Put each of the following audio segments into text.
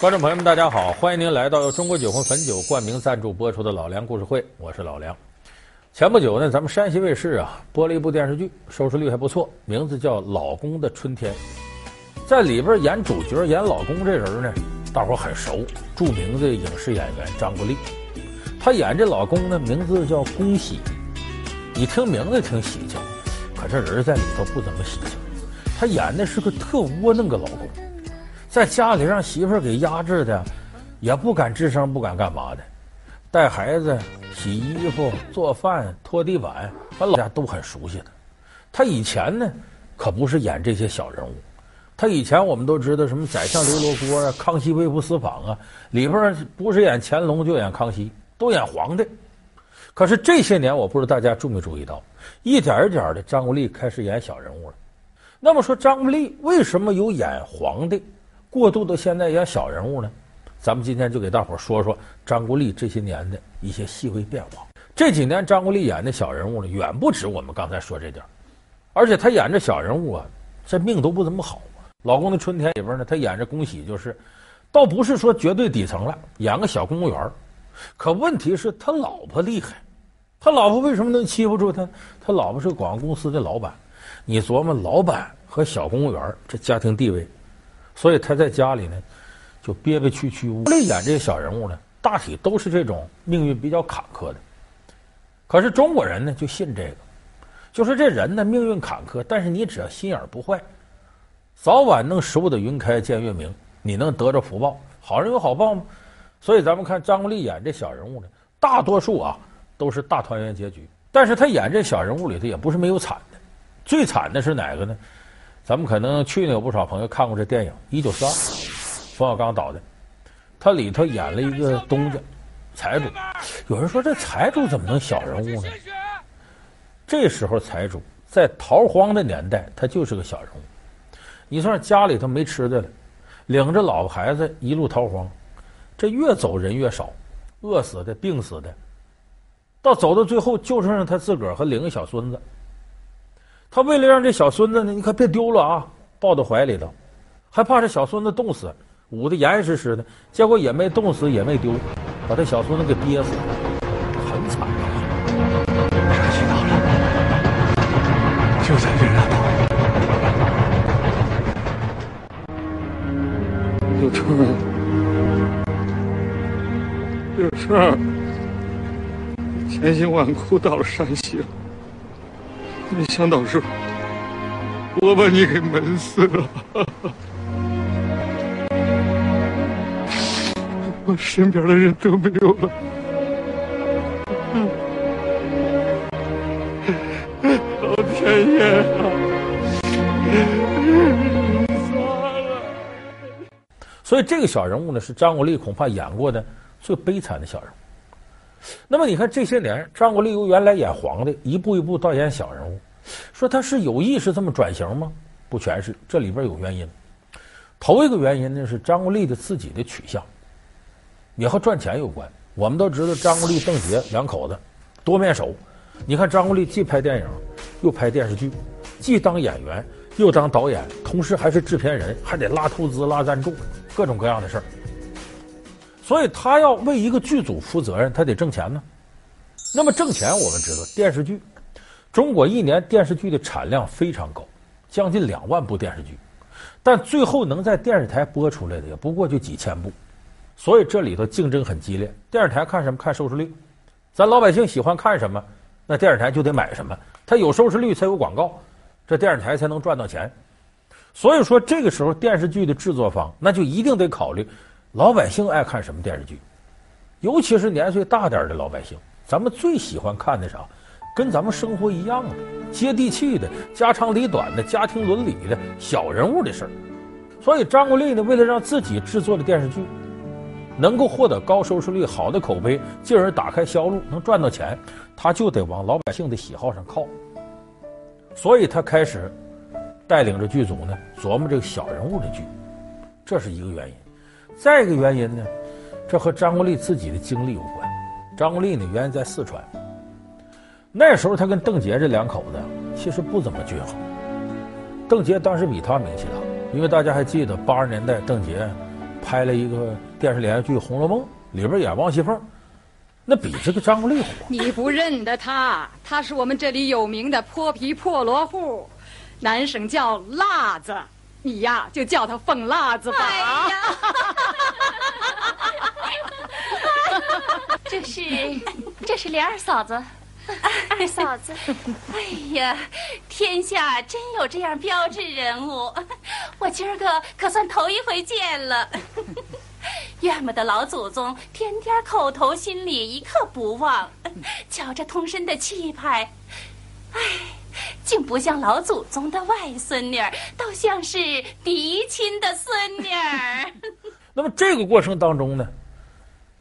观众朋友们，大家好！欢迎您来到由中国酒魂汾酒冠名赞助播出的《老梁故事会》，我是老梁。前不久呢，咱们山西卫视啊播了一部电视剧，收视率还不错，名字叫《老公的春天》。在里边演主角、演老公这人呢，大伙很熟，著名的影视演员张国立。他演这老公呢，名字叫恭喜。你听名字挺喜庆，可这人在里头不怎么喜庆。他演的是个特窝囊的老公。在家里让媳妇儿给压制的，也不敢吱声，不敢干嘛的，带孩子、洗衣服、做饭、拖地板，他老家都很熟悉的。他以前呢，可不是演这些小人物，他以前我们都知道什么《宰相刘罗锅》啊，《康熙微服私访》啊，里边不是演乾隆就演康熙，都演皇帝。可是这些年，我不知道大家注没注意到，一点一点的张国立开始演小人物了。那么说，张国立为什么有演皇帝？过渡到现在演小人物呢，咱们今天就给大伙说说张国立这些年的一些细微变化。这几年张国立演的小人物呢，远不止我们刚才说这点，而且他演这小人物啊，这命都不怎么好。老公的春天里边呢，他演着恭喜就是，倒不是说绝对底层了，演个小公务员。可问题是，他老婆厉害，他老婆为什么能欺负住他？他老婆是广告公司的老板，你琢磨老板和小公务员这家庭地位。所以他在家里呢，就憋憋屈屈。国立演这些小人物呢，大体都是这种命运比较坎坷的。可是中国人呢，就信这个，就是这人呢命运坎坷，但是你只要心眼不坏，早晚能守得云开见月明，你能得着福报。好人有好报吗？所以咱们看张国立演这小人物呢，大多数啊都是大团圆结局。但是他演这小人物里头也不是没有惨的，最惨的是哪个呢？咱们可能去年有不少朋友看过这电影《一九四二》，冯小刚导的，他里头演了一个东家财主。有人说这财主怎么能小人物呢？这时候财主在逃荒的年代，他就是个小人物。你说家里头没吃的了，领着老婆孩子一路逃荒，这越走人越少，饿死的、病死的，到走到最后就剩下他自个儿和领个小孙子。他为了让这小孙子呢，你可别丢了啊，抱到怀里头，还怕这小孙子冻死，捂得严严实实的，结果也没冻死，也没丢，把这小孙子给憋死了，很惨啊！山西到了，就在这那头。有春，有春，千辛万苦到了山西了。没想到是，我把你给闷死了，我身边的人都没有了，老天爷啊！所以这个小人物呢，是张国立恐怕演过的最悲惨的小人物。那么你看这些年，张国立由原来演皇帝，一步一步到演小人物，说他是有意识这么转型吗？不全是，这里边有原因。头一个原因呢是张国立的自己的取向，也和赚钱有关。我们都知道张国立、邓婕两口子多面手。你看张国立既拍电影，又拍电视剧，既当演员又当导演，同时还是制片人，还得拉投资、拉赞助，各种各样的事儿。所以他要为一个剧组负责任，他得挣钱呢。那么挣钱，我们知道电视剧，中国一年电视剧的产量非常高，将近两万部电视剧，但最后能在电视台播出来的也不过就几千部，所以这里头竞争很激烈。电视台看什么？看收视率。咱老百姓喜欢看什么，那电视台就得买什么。它有收视率才有广告，这电视台才能赚到钱。所以说，这个时候电视剧的制作方那就一定得考虑。老百姓爱看什么电视剧？尤其是年岁大点的老百姓，咱们最喜欢看的啥？跟咱们生活一样的、接地气的、家长里短的、家庭伦理的小人物的事儿。所以张国立呢，为了让自己制作的电视剧能够获得高收视率、好的口碑，进而打开销路，能赚到钱，他就得往老百姓的喜好上靠。所以他开始带领着剧组呢，琢磨这个小人物的剧，这是一个原因。再一个原因呢，这和张国立自己的经历有关。张国立呢，原来在四川，那时候他跟邓婕这两口子其实不怎么均衡。邓婕当时比他名气大，因为大家还记得八十年代邓婕拍了一个电视连续剧《红楼梦》，里边演王熙凤，那比这个张国立火。你不认得他，他是我们这里有名的泼皮破落户，南省叫辣子，你呀就叫他凤辣子吧。哎呀，这是这是莲二嫂子。二嫂子，哎呀，天下真有这样标致人物，我今儿个可算头一回见了。岳母的老祖宗天天口头心里一刻不忘，瞧这通身的气派，哎，竟不像老祖宗的外孙女儿，倒像是嫡亲的孙女儿。那么这个过程当中呢，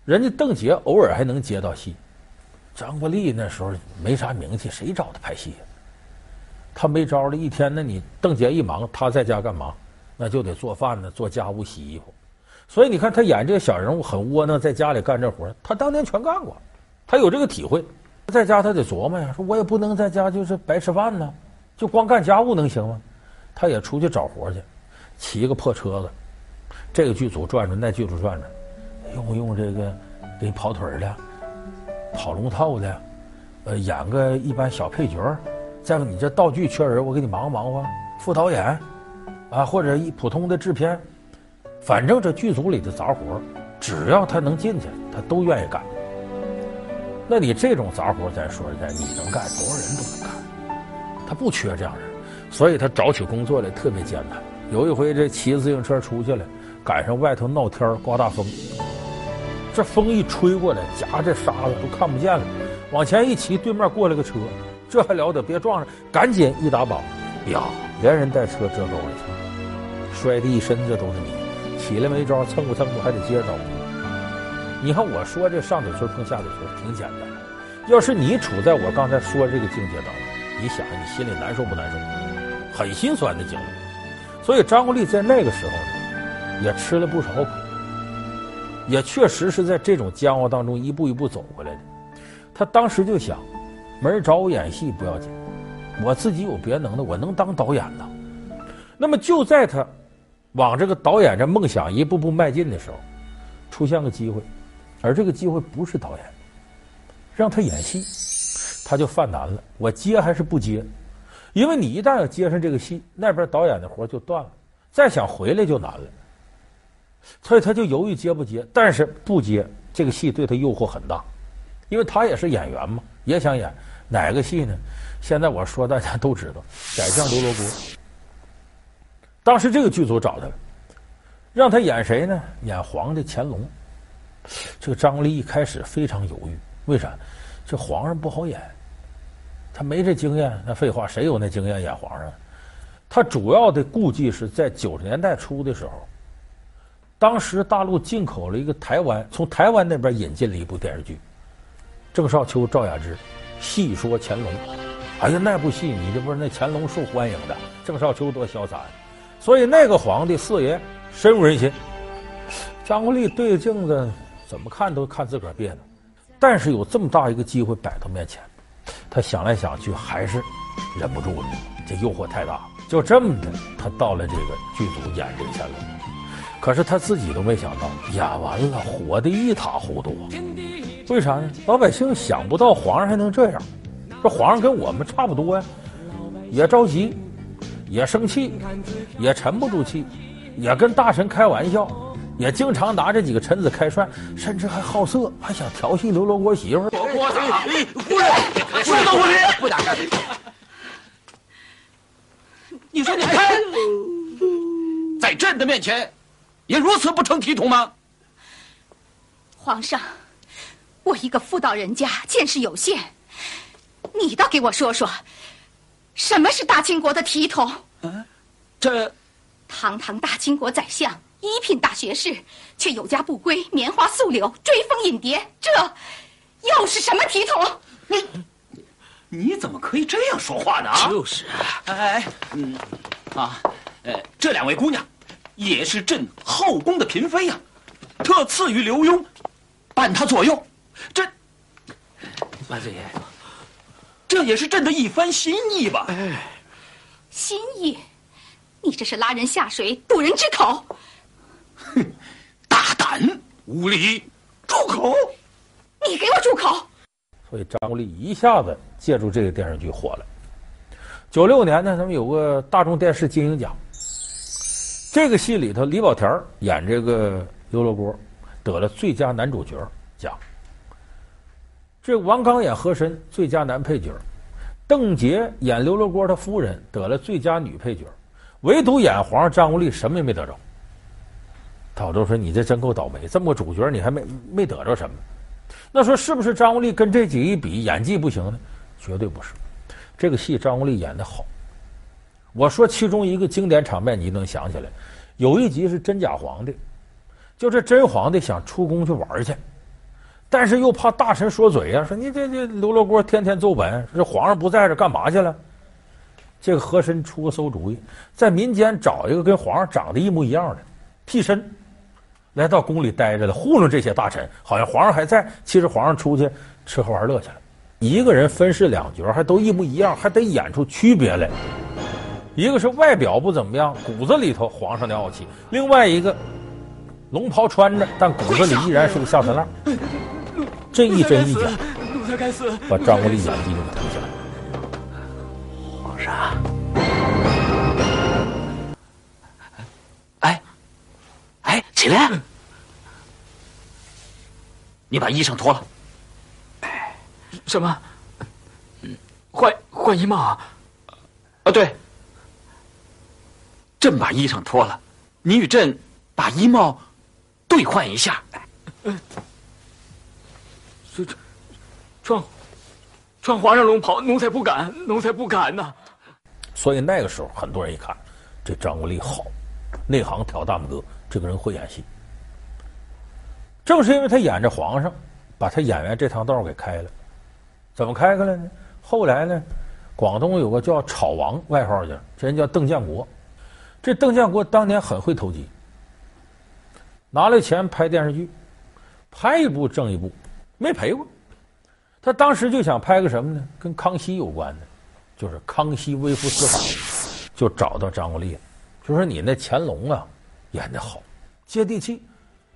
人家邓婕偶尔还能接到戏。张国立那时候没啥名气，谁找他拍戏呀？他没招了，一天那你邓婕一忙，他在家干嘛？那就得做饭呢，做家务、洗衣服。所以你看他演这个小人物很窝囊，在家里干这活，他当年全干过，他有这个体会。在家他得琢磨呀，说我也不能在家就是白吃饭呢，就光干家务能行吗？他也出去找活去，骑个破车子，这个剧组转转，那剧组转转，用不用这个给跑腿的？跑龙套的，呃，演个一般小配角儿，再说你这道具缺人，我给你忙活忙活，副导演，啊，或者一普通的制片，反正这剧组里的杂活，只要他能进去，他都愿意干。那你这种杂活，咱说实在，你能干，多少人都能干，他不缺这样人，所以他找起工作来特别艰难。有一回这骑自行车出去了，赶上外头闹天刮大风。这风一吹过来，夹着沙子都看不见了。往前一骑，对面过来个车，这还了得？别撞上！赶紧一打榜，呀，连人带车折沟里去，摔的一身这都是泥。起来没招，蹭不蹭不还得接着找。你看我说这上嘴唇碰下嘴唇挺简单，要是你处在我刚才说这个境界当中，你想你心里难受不难受？很心酸的经历。所以张国立在那个时候呢，也吃了不少苦。也确实是在这种煎熬当中一步一步走过来的。他当时就想，没人找我演戏不要紧，我自己有别的能的，我能当导演呢。那么就在他往这个导演这梦想一步步迈进的时候，出现个机会，而这个机会不是导演，让他演戏，他就犯难了。我接还是不接？因为你一旦要接上这个戏，那边导演的活就断了，再想回来就难了。所以他就犹豫接不接，但是不接这个戏对他诱惑很大，因为他也是演员嘛，也想演哪个戏呢？现在我说大家都知道，《宰相刘罗锅》。当时这个剧组找他，让他演谁呢？演皇帝乾隆。这个张国立一开始非常犹豫，为啥？这皇上不好演，他没这经验。那废话，谁有那经验演皇上？他主要的顾忌是在九十年代初的时候。当时大陆进口了一个台湾，从台湾那边引进了一部电视剧，郑少秋、赵雅芝，戏说乾隆。哎呀，那部戏你这不是那乾隆受欢迎的，郑少秋多潇洒呀！所以那个皇帝四爷深入人心。张国立对着镜子怎么看都看自个儿别扭，但是有这么大一个机会摆到面前，他想来想去还是忍不住了，这诱惑太大。就这么的，他到了这个剧组演这个乾隆。可是他自己都没想到，演完了火得一塌糊涂。为啥呢？老百姓想不到皇上还能这样。这皇上跟我们差不多呀，也着急，也生气，也沉不住气，也跟大臣开玩笑，也经常拿这几个臣子开涮，甚至还好色，还想调戏刘罗锅媳妇儿。我操！夫人，夫人，夫人，不打。你说你还在朕的面前。也如此不成体统吗？皇上，我一个妇道人家，见识有限，你倒给我说说，什么是大清国的体统？啊，这，堂堂大清国宰相，一品大学士，却有家不归，棉花素柳，追风引蝶，这又是什么体统？你，你怎么可以这样说话呢？就是啊，哎，嗯，啊，呃，这两位姑娘。也是朕后宫的嫔妃呀，特赐予刘墉，伴他左右。这万岁爷，这也是朕的一番心意吧？哎，心意？你这是拉人下水，堵人之口。哼，无礼，住口！你给我住口！所以张国立一下子借助这个电视剧火了。九六年呢，他们有个大众电视金鹰奖，这个戏里头李保田演这个刘罗锅，得了最佳男主角奖。这王刚演和珅，最佳男配角；邓婕演刘罗锅他夫人，得了最佳女配角。唯独演皇上张国立什么也没得着。陶周说：“你这真够倒霉，这么个主角你还没没得着什么？”那说是不是张国立跟这几个一比，演技不行呢？绝对不是。这个戏张国立演得好。我说其中一个经典场面，你能想起来？有一集是真假皇帝，就这真皇帝想出宫去玩去，但是又怕大臣说嘴呀、啊，说你这这刘罗锅天天奏本，这皇上不在这干嘛去了？这个和珅出个馊主意，在民间找一个跟皇上长得一模一样的替身。来到宫里待着的，糊弄这些大臣，好像皇上还在，其实皇上出去吃喝玩乐去了。一个人分饰两角，还都一模一样，还得演出区别来。一个是外表不怎么样，骨子里头皇上的傲气；另外一个龙袍穿着，但骨子里依然是个下三滥。这一真一假，把张国立眼睛给凸显了。皇上，哎，哎，起来！你把衣裳脱了。什么？换换衣帽啊？啊，对。朕把衣裳脱了，你与朕把衣帽兑换一下。这这，穿穿皇上龙袍，奴才不敢，奴才不敢呐。所以那个时候，很多人一看，这张国立好，内行挑大拇哥，这个人会演戏。正是因为他演着皇上，把他演员这趟道给开了。怎么开开了呢？后来呢，广东有个叫炒王，外号叫这人叫邓建国。这邓建国当年很会投机，拿了钱拍电视剧，拍一部挣一部，没赔过。他当时就想拍个什么呢？跟康熙有关的，就是康熙微服私访，就找到张国立，就说你那乾隆啊演得好，接地气。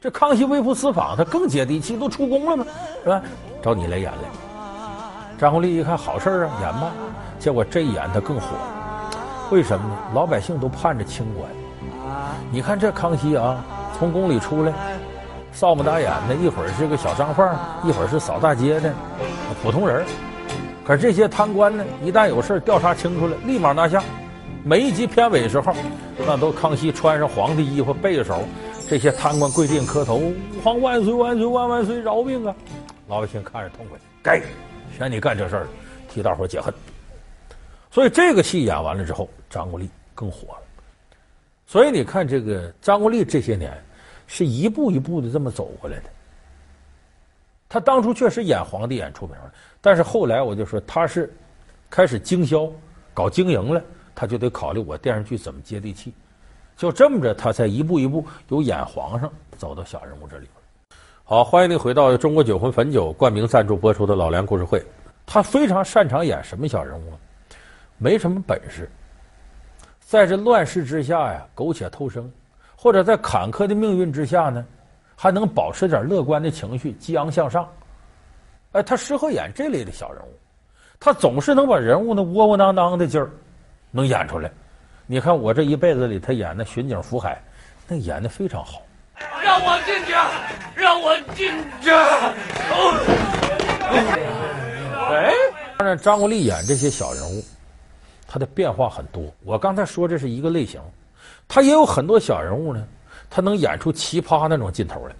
这康熙微服私访，他更接地气，都出宫了吗？是吧？找你来演来。张国立一看好事啊，演吧。结果这一演他更火，为什么呢？老百姓都盼着清官。你看这康熙啊，从宫里出来，扫不打眼的，一会儿是个小商贩，一会儿是扫大街的普通人。可这些贪官呢，一旦有事调查清楚了，立马拿下。每一集片尾时候，那都康熙穿上皇帝衣服，背着手。这些贪官跪地磕头，吾皇万岁万岁万万岁，饶命啊！老百姓看着痛快，该选你干这事儿，替大伙解恨。所以这个戏演完了之后，张国立更火了。所以你看，这个张国立这些年是一步一步的这么走过来的。他当初确实演皇帝演出名了，但是后来我就说他是开始经销搞经营了，他就得考虑我电视剧怎么接地气。就这么着，他才一步一步由演皇上走到小人物这里。好，欢迎您回到中国酒魂汾酒冠名赞助播出的老梁故事会。他非常擅长演什么小人物？没什么本事，在这乱世之下呀，苟且偷生，或者在坎坷的命运之下呢，还能保持点乐观的情绪，激昂向上。哎，他适合演这类的小人物，他总是能把人物那窝窝囊囊的劲儿能演出来。你看我这一辈子里，他演的巡警福海，那演的非常好。让我进去，让我进去。哎，当然，张国立演这些小人物，他的变化很多。我刚才说这是一个类型，他也有很多小人物呢，他能演出奇葩那种劲头来。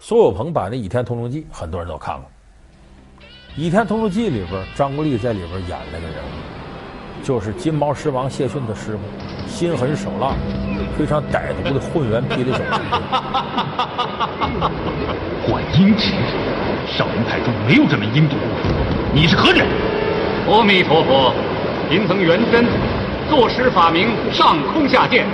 苏有朋版的《倚天屠龙记》，很多人都看过。《倚天屠龙记》里边，张国立在里边演了个人物。就是金毛狮王谢逊的师傅，心狠手辣、非常歹毒的混元霹雳手。换阴池，少林派中没有这门阴毒。你是何人？阿弥陀佛，贫僧元真，作师法名上空下剑。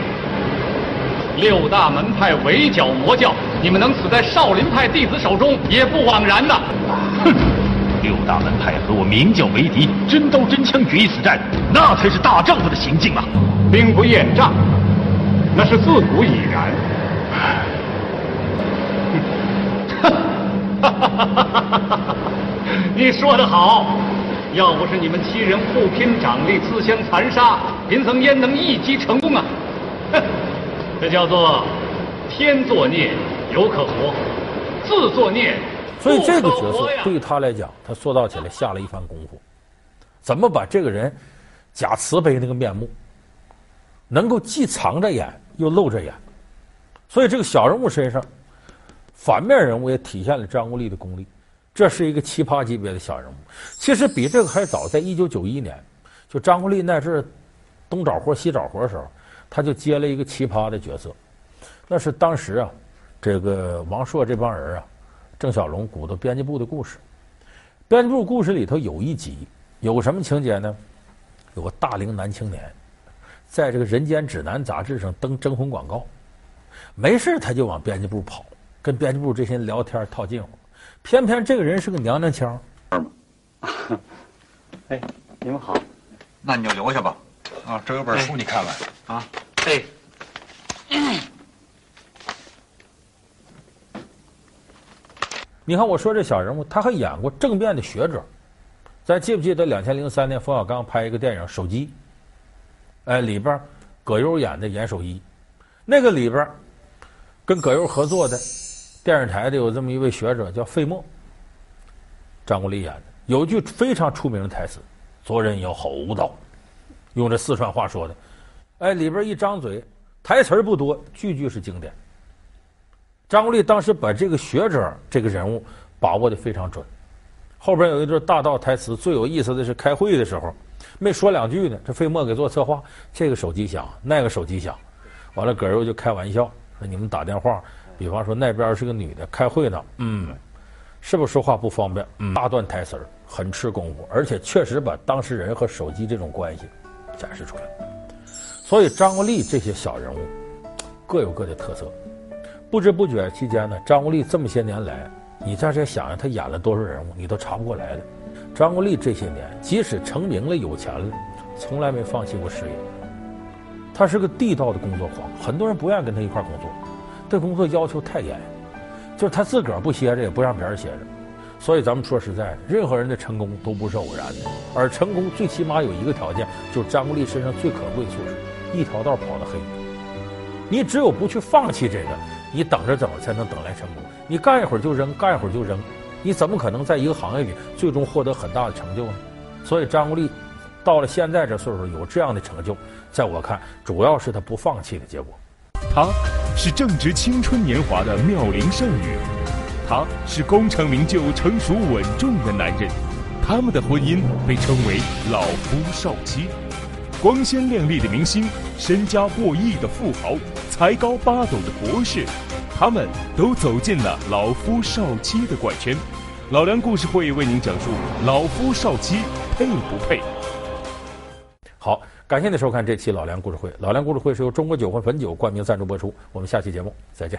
六大门派围剿魔教，你们能死在少林派弟子手中，也不枉然呐。哼！六大门派和我明教为敌，真刀真枪决一死战，那才是大丈夫的行径啊！兵不厌诈，那是自古已然。你说得好，要不是你们七人互拼掌力、自相残杀，贫僧焉能一击成功啊？哼，这叫做天作孽犹可活，自作孽。所以这个角色对于他来讲，他塑造起来下了一番功夫。怎么把这个人假慈悲那个面目，能够既藏着眼又露着眼？所以这个小人物身上，反面人物也体现了张国立的功力。这是一个奇葩级别的小人物。其实比这个还早，在一九九一年，就张国立那阵东找活西找活的时候，他就接了一个奇葩的角色。那是当时啊，这个王朔这帮人啊，郑晓龙鼓捣编辑部的故事。编辑部故事里头有一集，有什么情节呢？有个大龄男青年，在这个《人间指南》杂志上登征婚广告，没事他就往编辑部跑，跟编辑部这些人聊天套近乎。偏偏这个人是个娘娘腔。哎，你们好，那你就留下吧。啊，这有本书，你看看。啊，哎。你看，我说这小人物，他还演过政变的学者。咱记不记得两千零三年冯小刚拍一个电影《手机》？哎，里边葛优演的严守一，那个里边跟葛优合作的。电视台的有这么一位学者叫费默，张国立演的，有句非常出名的台词：“做人要厚道。”用这四川话说的，哎，里边一张嘴，台词不多，句句是经典。张国立当时把这个学者这个人物把握的非常准。后边有一段大道台词，最有意思的是开会的时候，没说两句呢，这费默给做策划，这个手机响，那个手机响，完了葛优就开玩笑说：“你们打电话。”比方说那边是个女的开会呢，嗯，是不是说话不方便？嗯，大段台词儿很吃功夫，而且确实把当事人和手机这种关系展示出来。所以张国立这些小人物各有各的特色。不知不觉期间呢，张国立这么些年来，你在这想想他演了多少人物，你都查不过来了。张国立这些年即使成名了、有钱了，从来没放弃过事业。他是个地道的工作狂，很多人不愿意跟他一块儿工作。这工作要求太严，就是他自个儿不歇着，也不让别人歇着。所以咱们说实在的，任何人的成功都不是偶然的。而成功最起码有一个条件，就是张国立身上最可贵的素质：一条道跑得黑。你只有不去放弃这个，你等着怎么才能等来成功？你干一会儿就扔，干一会儿就扔，你怎么可能在一个行业里最终获得很大的成就呢？所以张国立到了现在这岁数有这样的成就，在我看，主要是他不放弃的结果。他是正值青春年华的妙龄少女，他是功成名就、成熟稳重的男人，他们的婚姻被称为“老夫少妻”。光鲜亮丽的明星，身家过亿的富豪，才高八斗的博士，他们都走进了“老夫少妻”的怪圈。老梁故事会为您讲述“老夫少妻配不配”。好。感谢您收看这期老梁故事会。老梁故事会是由中国酒魂汾酒冠名赞助播出。我们下期节目再见。